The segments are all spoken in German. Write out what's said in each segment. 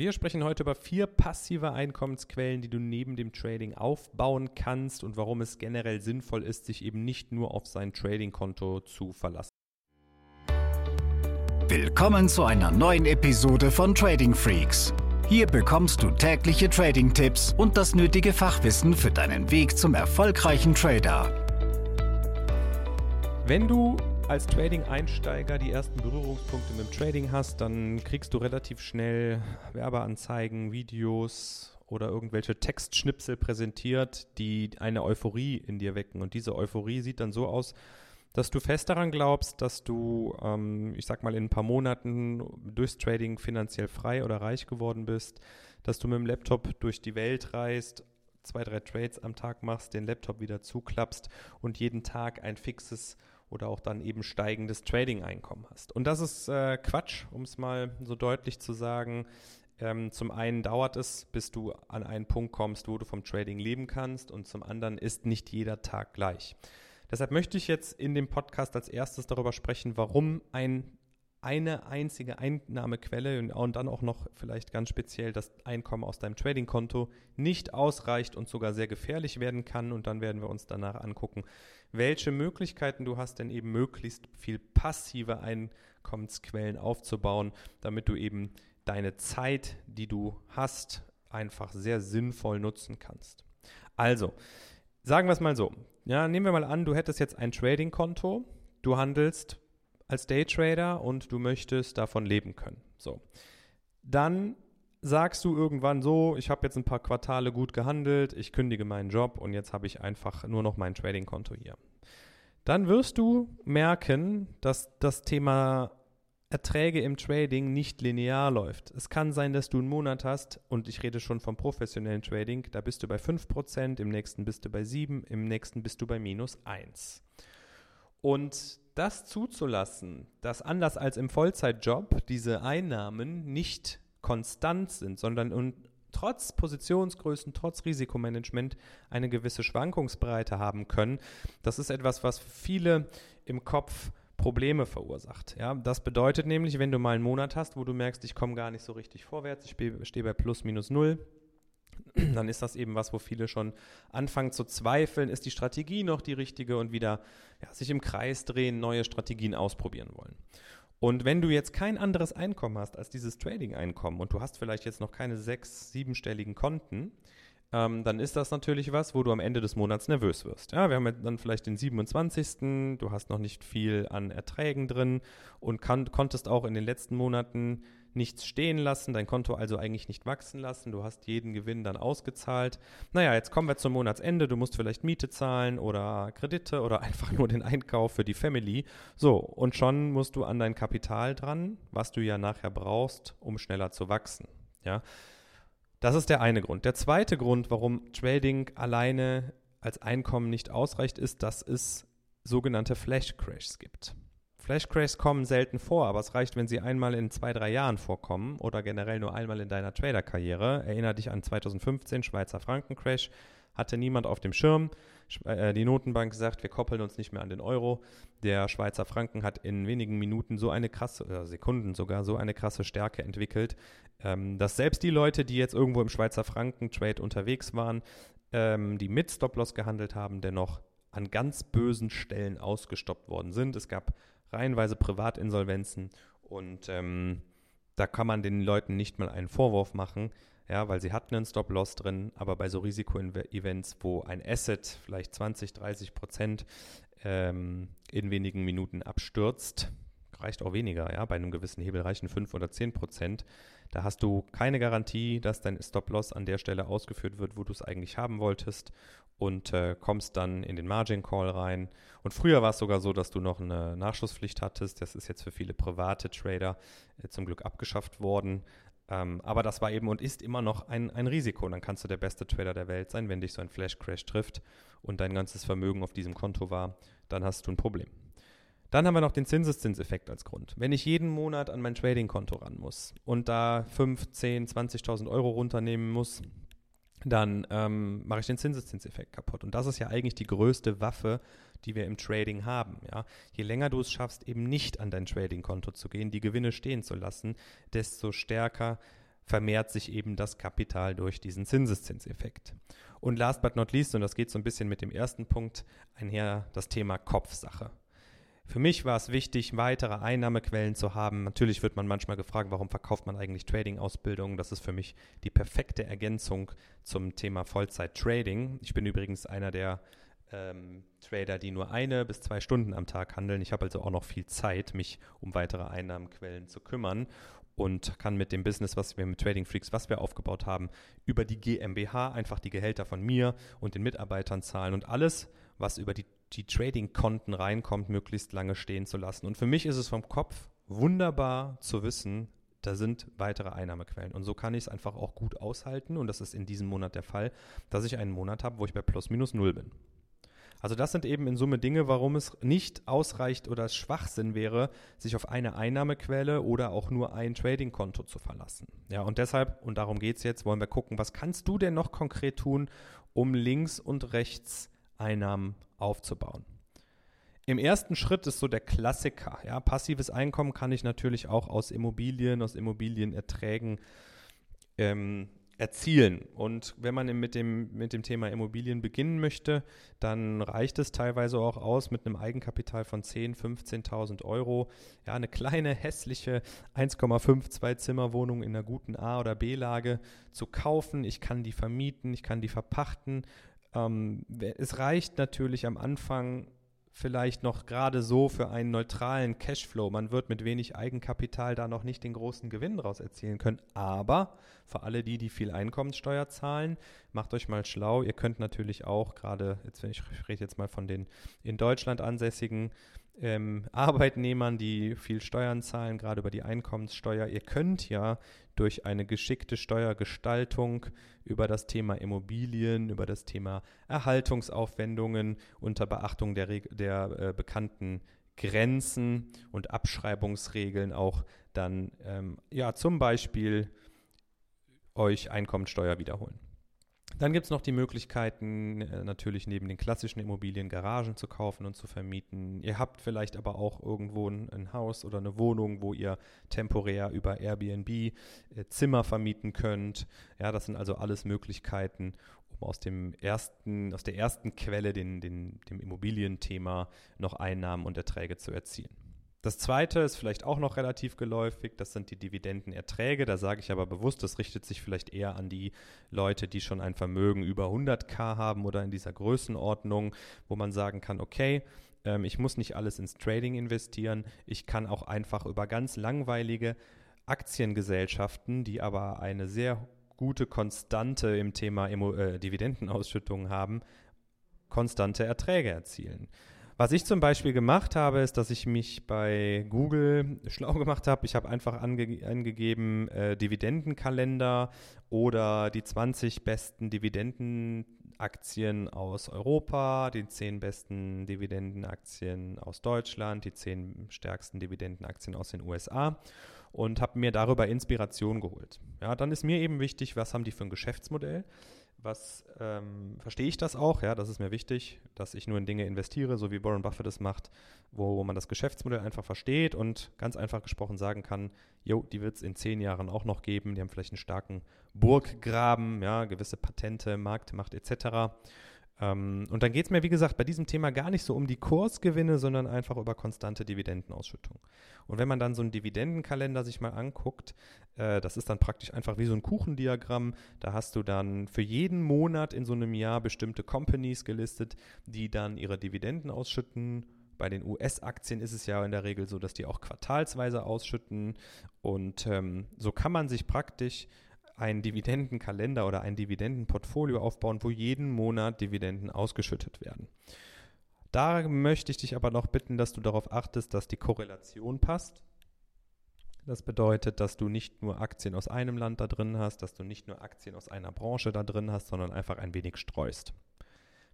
Wir sprechen heute über vier passive Einkommensquellen, die du neben dem Trading aufbauen kannst und warum es generell sinnvoll ist, sich eben nicht nur auf sein Trading-Konto zu verlassen. Willkommen zu einer neuen Episode von Trading Freaks. Hier bekommst du tägliche Trading-Tipps und das nötige Fachwissen für deinen Weg zum erfolgreichen Trader. Wenn du als Trading-Einsteiger die ersten Berührungspunkte mit dem Trading hast, dann kriegst du relativ schnell Werbeanzeigen, Videos oder irgendwelche Textschnipsel präsentiert, die eine Euphorie in dir wecken. Und diese Euphorie sieht dann so aus, dass du fest daran glaubst, dass du, ähm, ich sag mal, in ein paar Monaten durchs Trading finanziell frei oder reich geworden bist, dass du mit dem Laptop durch die Welt reist, zwei, drei Trades am Tag machst, den Laptop wieder zuklappst und jeden Tag ein fixes oder auch dann eben steigendes Trading-Einkommen hast. Und das ist äh, Quatsch, um es mal so deutlich zu sagen. Ähm, zum einen dauert es, bis du an einen Punkt kommst, wo du vom Trading leben kannst und zum anderen ist nicht jeder Tag gleich. Deshalb möchte ich jetzt in dem Podcast als erstes darüber sprechen, warum ein eine einzige Einnahmequelle und dann auch noch vielleicht ganz speziell das Einkommen aus deinem Trading-Konto nicht ausreicht und sogar sehr gefährlich werden kann. Und dann werden wir uns danach angucken, welche Möglichkeiten du hast, denn eben möglichst viel passive Einkommensquellen aufzubauen, damit du eben deine Zeit, die du hast, einfach sehr sinnvoll nutzen kannst. Also, sagen wir es mal so. Ja, nehmen wir mal an, du hättest jetzt ein Trading-Konto, du handelst als Daytrader und du möchtest davon leben können. So. Dann sagst du irgendwann so, ich habe jetzt ein paar Quartale gut gehandelt, ich kündige meinen Job und jetzt habe ich einfach nur noch mein Trading-Konto hier. Dann wirst du merken, dass das Thema Erträge im Trading nicht linear läuft. Es kann sein, dass du einen Monat hast, und ich rede schon vom professionellen Trading, da bist du bei 5%, im nächsten bist du bei 7%, im nächsten bist du bei minus 1%. Und das zuzulassen, dass anders als im Vollzeitjob diese Einnahmen nicht konstant sind, sondern und trotz Positionsgrößen, trotz Risikomanagement eine gewisse Schwankungsbreite haben können, das ist etwas, was viele im Kopf Probleme verursacht. Ja, das bedeutet nämlich, wenn du mal einen Monat hast, wo du merkst, ich komme gar nicht so richtig vorwärts, ich stehe bei plus minus null, dann ist das eben was, wo viele schon anfangen zu zweifeln, ist die Strategie noch die richtige und wieder ja, sich im Kreis drehen, neue Strategien ausprobieren wollen. Und wenn du jetzt kein anderes Einkommen hast als dieses Trading-Einkommen und du hast vielleicht jetzt noch keine sechs, siebenstelligen Konten, ähm, dann ist das natürlich was, wo du am Ende des Monats nervös wirst. Ja, wir haben dann vielleicht den 27. Du hast noch nicht viel an Erträgen drin und kann, konntest auch in den letzten Monaten nichts stehen lassen, dein Konto also eigentlich nicht wachsen lassen, du hast jeden Gewinn dann ausgezahlt. Naja, jetzt kommen wir zum Monatsende, du musst vielleicht Miete zahlen oder Kredite oder einfach nur den Einkauf für die Family. So, und schon musst du an dein Kapital dran, was du ja nachher brauchst, um schneller zu wachsen. Ja, das ist der eine Grund. Der zweite Grund, warum Trading alleine als Einkommen nicht ausreicht, ist, dass es sogenannte Flash Crashs gibt. Flashcrashs kommen selten vor, aber es reicht, wenn sie einmal in zwei, drei Jahren vorkommen oder generell nur einmal in deiner Trader-Karriere. Erinner dich an 2015, Schweizer Franken-Crash. Hatte niemand auf dem Schirm. Äh, die Notenbank sagt, wir koppeln uns nicht mehr an den Euro. Der Schweizer Franken hat in wenigen Minuten so eine krasse, äh, Sekunden sogar, so eine krasse Stärke entwickelt, ähm, dass selbst die Leute, die jetzt irgendwo im Schweizer Franken-Trade unterwegs waren, ähm, die mit Stop-Loss gehandelt haben, dennoch an ganz bösen Stellen ausgestoppt worden sind. Es gab reihenweise Privatinsolvenzen und ähm, da kann man den Leuten nicht mal einen Vorwurf machen, ja, weil sie hatten einen Stop-Loss drin, aber bei so Risiko-Events, wo ein Asset vielleicht 20, 30 Prozent ähm, in wenigen Minuten abstürzt, reicht auch weniger, ja, bei einem gewissen Hebel reichen 5 oder 10 Prozent, da hast du keine Garantie, dass dein Stop-Loss an der Stelle ausgeführt wird, wo du es eigentlich haben wolltest und äh, kommst dann in den Margin Call rein. Und früher war es sogar so, dass du noch eine Nachschusspflicht hattest. Das ist jetzt für viele private Trader äh, zum Glück abgeschafft worden. Ähm, aber das war eben und ist immer noch ein, ein Risiko. Und dann kannst du der beste Trader der Welt sein, wenn dich so ein Flash Crash trifft und dein ganzes Vermögen auf diesem Konto war, dann hast du ein Problem. Dann haben wir noch den Zinseszinseffekt als Grund. Wenn ich jeden Monat an mein Trading-Konto ran muss und da 5, 10, 20.000 Euro runternehmen muss, dann ähm, mache ich den Zinseszinseffekt kaputt. Und das ist ja eigentlich die größte Waffe, die wir im Trading haben. Ja? Je länger du es schaffst, eben nicht an dein Trading-Konto zu gehen, die Gewinne stehen zu lassen, desto stärker vermehrt sich eben das Kapital durch diesen Zinseszinseffekt. Und last but not least, und das geht so ein bisschen mit dem ersten Punkt einher, das Thema Kopfsache. Für mich war es wichtig, weitere Einnahmequellen zu haben. Natürlich wird man manchmal gefragt, warum verkauft man eigentlich Trading-Ausbildungen? Das ist für mich die perfekte Ergänzung zum Thema Vollzeit-Trading. Ich bin übrigens einer der ähm, Trader, die nur eine bis zwei Stunden am Tag handeln. Ich habe also auch noch viel Zeit, mich um weitere Einnahmenquellen zu kümmern und kann mit dem Business, was wir mit Trading Freaks, was wir aufgebaut haben, über die GmbH einfach die Gehälter von mir und den Mitarbeitern zahlen und alles, was über die, die Trading-Konten reinkommt, möglichst lange stehen zu lassen. Und für mich ist es vom Kopf wunderbar zu wissen, da sind weitere Einnahmequellen. Und so kann ich es einfach auch gut aushalten. Und das ist in diesem Monat der Fall, dass ich einen Monat habe, wo ich bei plus minus null bin. Also das sind eben in Summe Dinge, warum es nicht ausreicht oder Schwachsinn wäre, sich auf eine Einnahmequelle oder auch nur ein Trading-Konto zu verlassen. Ja, und deshalb, und darum geht es jetzt, wollen wir gucken, was kannst du denn noch konkret tun, um links und rechts Einnahmen aufzubauen. Im ersten Schritt ist so der Klassiker. Ja, passives Einkommen kann ich natürlich auch aus Immobilien, aus Immobilienerträgen ähm, erzielen. Und wenn man mit dem, mit dem Thema Immobilien beginnen möchte, dann reicht es teilweise auch aus, mit einem Eigenkapital von 10.000, 15.000 Euro, ja, eine kleine, hässliche 1,52 Zimmer Wohnung in einer guten A- oder B-Lage zu kaufen. Ich kann die vermieten, ich kann die verpachten. Ähm, es reicht natürlich am Anfang vielleicht noch gerade so für einen neutralen Cashflow. Man wird mit wenig Eigenkapital da noch nicht den großen Gewinn daraus erzielen können. Aber für alle die, die viel Einkommenssteuer zahlen, macht euch mal schlau. Ihr könnt natürlich auch gerade, jetzt ich rede jetzt mal von den in Deutschland ansässigen ähm, Arbeitnehmern, die viel Steuern zahlen, gerade über die Einkommenssteuer. Ihr könnt ja durch eine geschickte Steuergestaltung über das Thema Immobilien, über das Thema Erhaltungsaufwendungen unter Beachtung der, der äh, bekannten Grenzen und Abschreibungsregeln auch dann ähm, ja zum Beispiel euch Einkommensteuer wiederholen. Dann gibt es noch die Möglichkeiten, äh, natürlich neben den klassischen Immobilien Garagen zu kaufen und zu vermieten. Ihr habt vielleicht aber auch irgendwo ein, ein Haus oder eine Wohnung, wo ihr temporär über Airbnb äh, Zimmer vermieten könnt. Ja, das sind also alles Möglichkeiten, um aus dem ersten, aus der ersten Quelle, den, den, dem Immobilienthema, noch Einnahmen und Erträge zu erzielen. Das zweite ist vielleicht auch noch relativ geläufig, das sind die Dividendenerträge. Da sage ich aber bewusst, das richtet sich vielleicht eher an die Leute, die schon ein Vermögen über 100k haben oder in dieser Größenordnung, wo man sagen kann, okay, ähm, ich muss nicht alles ins Trading investieren, ich kann auch einfach über ganz langweilige Aktiengesellschaften, die aber eine sehr gute Konstante im Thema äh, Dividendenausschüttungen haben, konstante Erträge erzielen. Was ich zum Beispiel gemacht habe, ist, dass ich mich bei Google schlau gemacht habe. Ich habe einfach ange angegeben äh, Dividendenkalender oder die 20 besten Dividendenaktien aus Europa, die 10 besten Dividendenaktien aus Deutschland, die 10 stärksten Dividendenaktien aus den USA und habe mir darüber Inspiration geholt. Ja, dann ist mir eben wichtig, was haben die für ein Geschäftsmodell? Was ähm, verstehe ich das auch, ja, das ist mir wichtig, dass ich nur in Dinge investiere, so wie Warren Buffett es macht, wo man das Geschäftsmodell einfach versteht und ganz einfach gesprochen sagen kann, jo, die wird es in zehn Jahren auch noch geben, die haben vielleicht einen starken Burggraben, ja, gewisse Patente, Marktmacht etc. Ähm, und dann geht es mir, wie gesagt, bei diesem Thema gar nicht so um die Kursgewinne, sondern einfach über konstante Dividendenausschüttung. Und wenn man dann so einen Dividendenkalender sich mal anguckt, äh, das ist dann praktisch einfach wie so ein Kuchendiagramm. Da hast du dann für jeden Monat in so einem Jahr bestimmte Companies gelistet, die dann ihre Dividenden ausschütten bei den US-Aktien ist es ja in der Regel so, dass die auch quartalsweise ausschütten. Und ähm, so kann man sich praktisch einen Dividendenkalender oder ein Dividendenportfolio aufbauen, wo jeden Monat Dividenden ausgeschüttet werden. Da möchte ich dich aber noch bitten, dass du darauf achtest, dass die Korrelation passt. Das bedeutet, dass du nicht nur Aktien aus einem Land da drin hast, dass du nicht nur Aktien aus einer Branche da drin hast, sondern einfach ein wenig streust.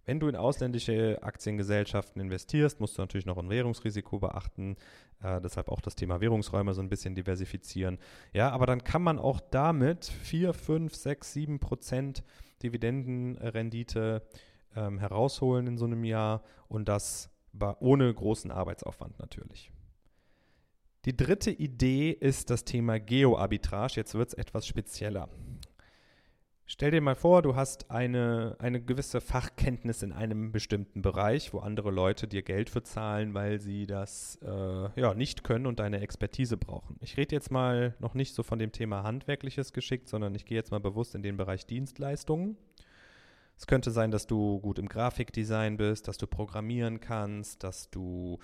Wenn du in ausländische Aktiengesellschaften investierst, musst du natürlich noch ein Währungsrisiko beachten. Äh, deshalb auch das Thema Währungsräume so ein bisschen diversifizieren. Ja, aber dann kann man auch damit 4, 5, 6, 7 Prozent Dividendenrendite ähm, herausholen in so einem Jahr und das ohne großen Arbeitsaufwand natürlich. Die dritte Idee ist das Thema Geoarbitrage. Jetzt wird es etwas spezieller. Stell dir mal vor, du hast eine, eine gewisse Fachkenntnis in einem bestimmten Bereich, wo andere Leute dir Geld für zahlen, weil sie das äh, ja, nicht können und deine Expertise brauchen. Ich rede jetzt mal noch nicht so von dem Thema handwerkliches Geschick, sondern ich gehe jetzt mal bewusst in den Bereich Dienstleistungen. Es könnte sein, dass du gut im Grafikdesign bist, dass du programmieren kannst, dass du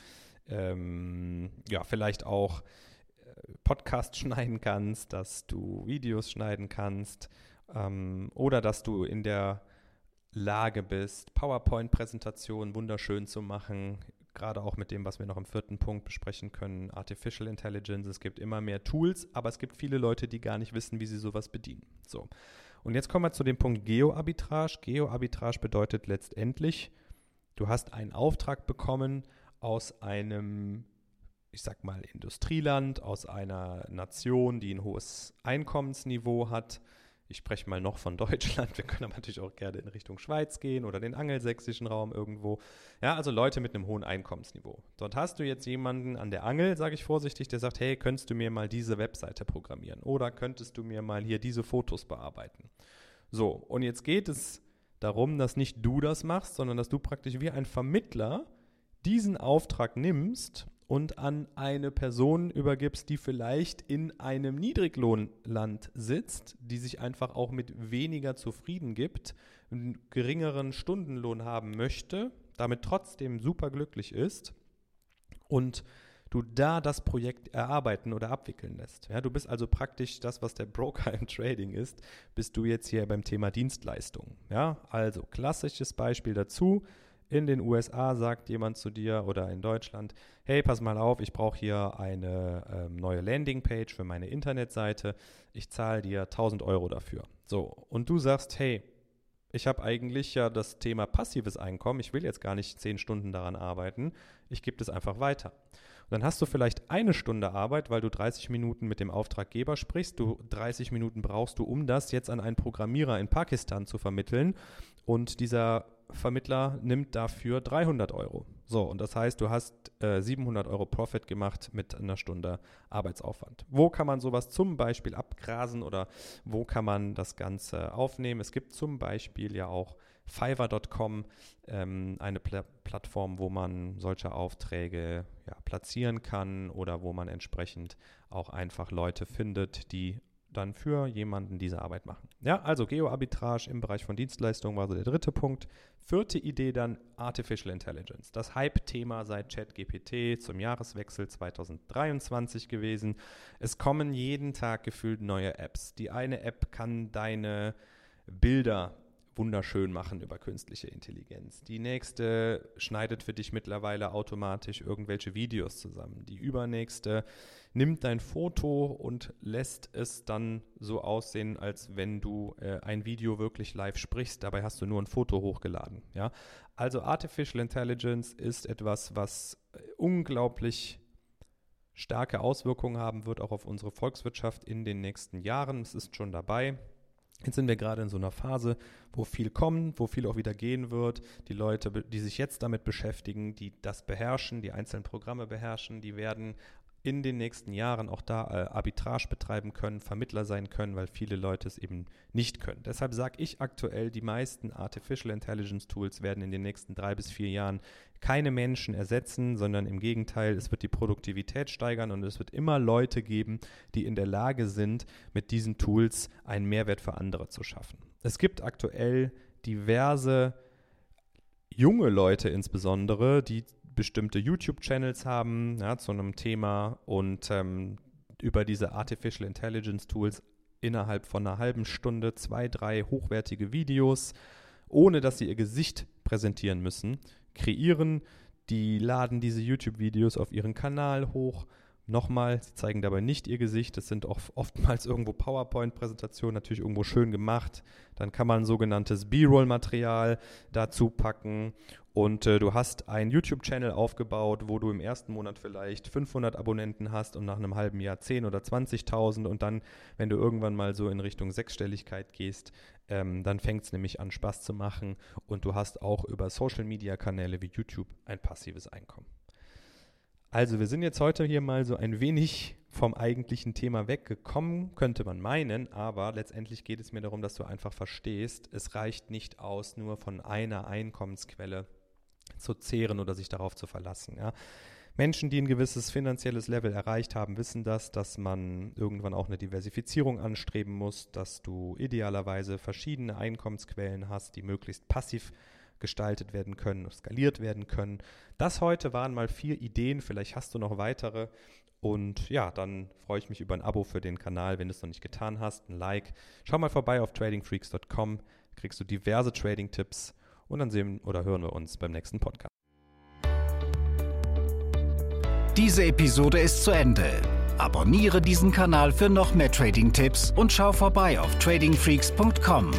ähm, ja vielleicht auch äh, Podcast schneiden kannst, dass du Videos schneiden kannst ähm, oder dass du in der Lage bist, PowerPoint-Präsentationen wunderschön zu machen, gerade auch mit dem, was wir noch im vierten Punkt besprechen können, Artificial Intelligence. Es gibt immer mehr Tools, aber es gibt viele Leute, die gar nicht wissen, wie sie sowas bedienen. So. Und jetzt kommen wir zu dem Punkt Geoarbitrage. Geoarbitrage bedeutet letztendlich, du hast einen Auftrag bekommen aus einem ich sag mal, Industrieland, aus einer Nation, die ein hohes Einkommensniveau hat, ich spreche mal noch von Deutschland, wir können aber natürlich auch gerne in Richtung Schweiz gehen oder den angelsächsischen Raum irgendwo. Ja, also Leute mit einem hohen Einkommensniveau. Dort hast du jetzt jemanden an der Angel, sage ich vorsichtig, der sagt, hey, könntest du mir mal diese Webseite programmieren oder könntest du mir mal hier diese Fotos bearbeiten? So, und jetzt geht es darum, dass nicht du das machst, sondern dass du praktisch wie ein Vermittler diesen Auftrag nimmst und an eine Person übergibst, die vielleicht in einem Niedriglohnland sitzt, die sich einfach auch mit weniger zufrieden gibt, einen geringeren Stundenlohn haben möchte, damit trotzdem super glücklich ist und du da das Projekt erarbeiten oder abwickeln lässt. Ja, du bist also praktisch das, was der Broker im Trading ist, bist du jetzt hier beim Thema Dienstleistungen. Ja, also klassisches Beispiel dazu in den USA sagt jemand zu dir oder in Deutschland, hey, pass mal auf, ich brauche hier eine ähm, neue Landingpage für meine Internetseite, ich zahle dir 1000 Euro dafür. So, und du sagst, hey, ich habe eigentlich ja das Thema passives Einkommen, ich will jetzt gar nicht 10 Stunden daran arbeiten, ich gebe das einfach weiter. Und dann hast du vielleicht eine Stunde Arbeit, weil du 30 Minuten mit dem Auftraggeber sprichst. Du 30 Minuten brauchst du, um das jetzt an einen Programmierer in Pakistan zu vermitteln. Und dieser Vermittler nimmt dafür 300 Euro. So, und das heißt, du hast äh, 700 Euro Profit gemacht mit einer Stunde Arbeitsaufwand. Wo kann man sowas zum Beispiel abgrasen oder wo kann man das Ganze aufnehmen? Es gibt zum Beispiel ja auch Fiverr.com, ähm, eine Pla Plattform, wo man solche Aufträge ja, platzieren kann oder wo man entsprechend auch einfach Leute findet, die dann für jemanden diese Arbeit machen. Ja, also Geoarbitrage im Bereich von Dienstleistungen war so der dritte Punkt. Vierte Idee dann Artificial Intelligence. Das Hype-Thema seit ChatGPT zum Jahreswechsel 2023 gewesen. Es kommen jeden Tag gefühlt neue Apps. Die eine App kann deine Bilder wunderschön machen über künstliche Intelligenz. Die nächste schneidet für dich mittlerweile automatisch irgendwelche Videos zusammen. Die übernächste nimmt dein Foto und lässt es dann so aussehen, als wenn du äh, ein Video wirklich live sprichst. Dabei hast du nur ein Foto hochgeladen. Ja? Also Artificial Intelligence ist etwas, was äh, unglaublich starke Auswirkungen haben wird, auch auf unsere Volkswirtschaft in den nächsten Jahren. Es ist schon dabei. Jetzt sind wir gerade in so einer Phase, wo viel kommt, wo viel auch wieder gehen wird. Die Leute, die sich jetzt damit beschäftigen, die das beherrschen, die einzelnen Programme beherrschen, die werden in den nächsten Jahren auch da äh, Arbitrage betreiben können, Vermittler sein können, weil viele Leute es eben nicht können. Deshalb sage ich aktuell, die meisten Artificial Intelligence Tools werden in den nächsten drei bis vier Jahren keine Menschen ersetzen, sondern im Gegenteil, es wird die Produktivität steigern und es wird immer Leute geben, die in der Lage sind, mit diesen Tools einen Mehrwert für andere zu schaffen. Es gibt aktuell diverse junge Leute insbesondere, die bestimmte YouTube-Channels haben ja, zu einem Thema und ähm, über diese Artificial Intelligence Tools innerhalb von einer halben Stunde zwei, drei hochwertige Videos, ohne dass sie ihr Gesicht präsentieren müssen, kreieren. Die laden diese YouTube-Videos auf ihren Kanal hoch. Nochmal, sie zeigen dabei nicht ihr Gesicht. Das sind oft, oftmals irgendwo PowerPoint-Präsentationen, natürlich irgendwo schön gemacht. Dann kann man sogenanntes B-Roll-Material dazu packen und äh, du hast einen YouTube-Channel aufgebaut, wo du im ersten Monat vielleicht 500 Abonnenten hast und nach einem halben Jahr 10 oder 20.000 und dann, wenn du irgendwann mal so in Richtung Sechsstelligkeit gehst, ähm, dann fängt es nämlich an Spaß zu machen. Und du hast auch über Social-Media-Kanäle wie YouTube ein passives Einkommen. Also wir sind jetzt heute hier mal so ein wenig vom eigentlichen Thema weggekommen, könnte man meinen, aber letztendlich geht es mir darum, dass du einfach verstehst, es reicht nicht aus, nur von einer Einkommensquelle zu zehren oder sich darauf zu verlassen. Ja. Menschen, die ein gewisses finanzielles Level erreicht haben, wissen das, dass man irgendwann auch eine Diversifizierung anstreben muss, dass du idealerweise verschiedene Einkommensquellen hast, die möglichst passiv gestaltet werden können, skaliert werden können. Das heute waren mal vier Ideen, vielleicht hast du noch weitere. Und ja, dann freue ich mich über ein Abo für den Kanal, wenn du es noch nicht getan hast, ein Like. Schau mal vorbei auf tradingfreaks.com, kriegst du diverse Trading-Tipps und dann sehen oder hören wir uns beim nächsten Podcast. Diese Episode ist zu Ende. Abonniere diesen Kanal für noch mehr Trading-Tipps und schau vorbei auf tradingfreaks.com.